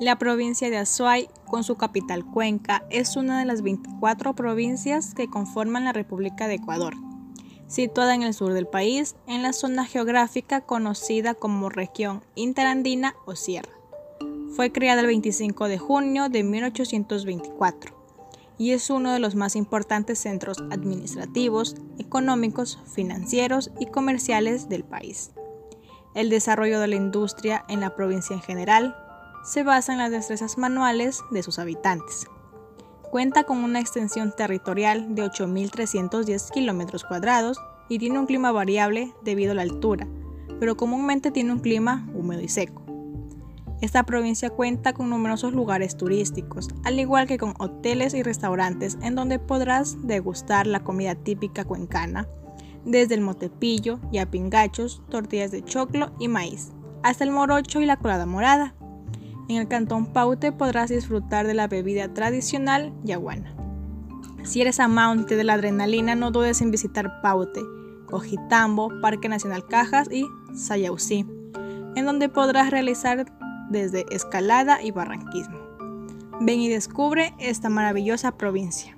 La provincia de Azuay, con su capital Cuenca, es una de las 24 provincias que conforman la República de Ecuador, situada en el sur del país, en la zona geográfica conocida como región interandina o sierra. Fue creada el 25 de junio de 1824 y es uno de los más importantes centros administrativos, económicos, financieros y comerciales del país. El desarrollo de la industria en la provincia en general se basa en las destrezas manuales de sus habitantes. Cuenta con una extensión territorial de 8.310 kilómetros cuadrados y tiene un clima variable debido a la altura, pero comúnmente tiene un clima húmedo y seco. Esta provincia cuenta con numerosos lugares turísticos, al igual que con hoteles y restaurantes en donde podrás degustar la comida típica cuencana, desde el motepillo y apingachos, tortillas de choclo y maíz, hasta el morocho y la colada morada. En el cantón Paute podrás disfrutar de la bebida tradicional yaguana. Si eres amante de la adrenalina, no dudes en visitar Paute, Cojitambo, Parque Nacional Cajas y Sayausí, en donde podrás realizar desde escalada y barranquismo. Ven y descubre esta maravillosa provincia.